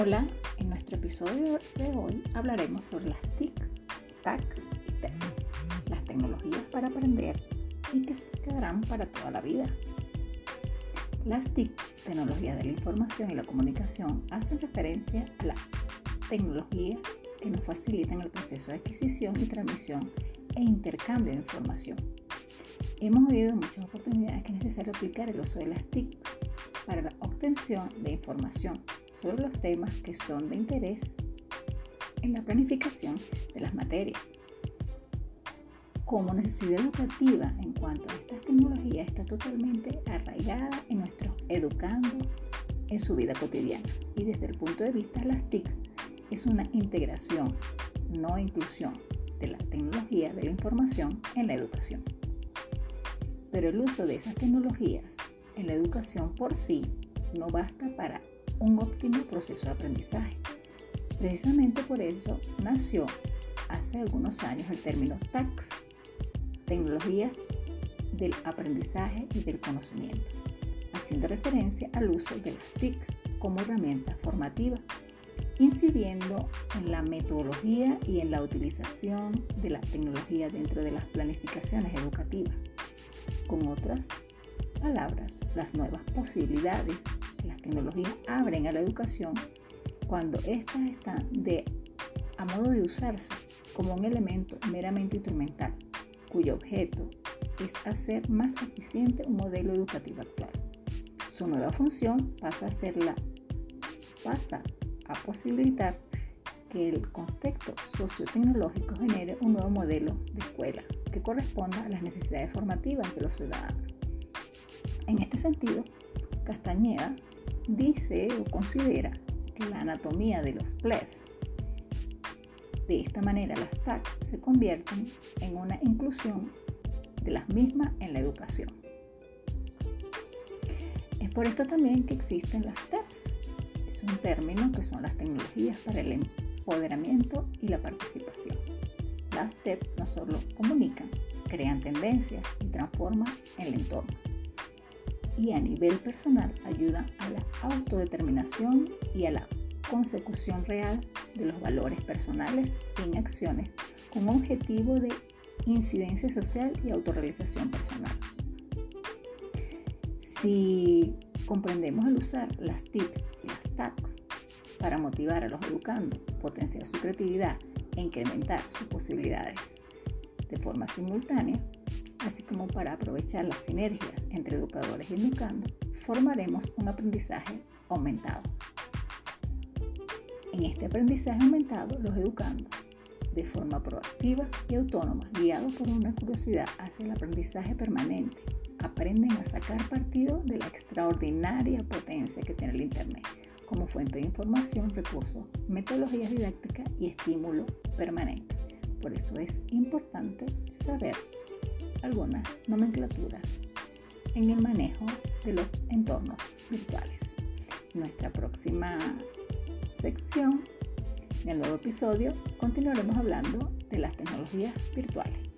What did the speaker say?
Hola, en nuestro episodio de hoy hablaremos sobre las TIC, TAC y TEC, las tecnologías para aprender y que se quedarán para toda la vida. Las TIC, tecnologías de la información y la comunicación, hacen referencia a la tecnología que nos facilitan el proceso de adquisición y transmisión e intercambio de información. Hemos oído en muchas oportunidades que es necesario aplicar el uso de las TIC para la obtención de información sobre los temas que son de interés en la planificación de las materias. Como necesidad educativa en cuanto a estas tecnologías está totalmente arraigada en nuestros educando en su vida cotidiana y desde el punto de vista de las TIC es una integración, no inclusión de la tecnología de la información en la educación. Pero el uso de esas tecnologías en la educación por sí no basta para un óptimo proceso de aprendizaje. Precisamente por eso nació hace algunos años el término TAX, tecnología del aprendizaje y del conocimiento, haciendo referencia al uso de las TICs como herramienta formativa, incidiendo en la metodología y en la utilización de la tecnología dentro de las planificaciones educativas. Con otras palabras, las nuevas posibilidades tecnologías abren a la educación cuando éstas están de, a modo de usarse como un elemento meramente instrumental, cuyo objeto es hacer más eficiente un modelo educativo actual. Su nueva función pasa a ser la, pasa a posibilitar que el contexto sociotecnológico genere un nuevo modelo de escuela que corresponda a las necesidades formativas de los ciudadanos. En este sentido, Castañeda dice o considera que la anatomía de los PLES, de esta manera las TAC se convierten en una inclusión de las mismas en la educación. Es por esto también que existen las TEPs. Es un término que son las tecnologías para el empoderamiento y la participación. Las TEP no solo comunican, crean tendencias y transforman el entorno y a nivel personal ayudan a la autodeterminación y a la consecución real de los valores personales en acciones con objetivo de incidencia social y autorrealización personal. Si comprendemos el usar las tips y las tags para motivar a los educandos, potenciar su creatividad e incrementar sus posibilidades de forma simultánea, así como para aprovechar las sinergias entre educadores y educando, formaremos un aprendizaje aumentado. En este aprendizaje aumentado, los educandos, de forma proactiva y autónoma, guiados por una curiosidad hacia el aprendizaje permanente, aprenden a sacar partido de la extraordinaria potencia que tiene el Internet como fuente de información, recursos, metodologías didácticas y estímulo permanente. Por eso es importante saber algunas nomenclaturas en el manejo de los entornos virtuales. nuestra próxima sección, en el nuevo episodio, continuaremos hablando de las tecnologías virtuales.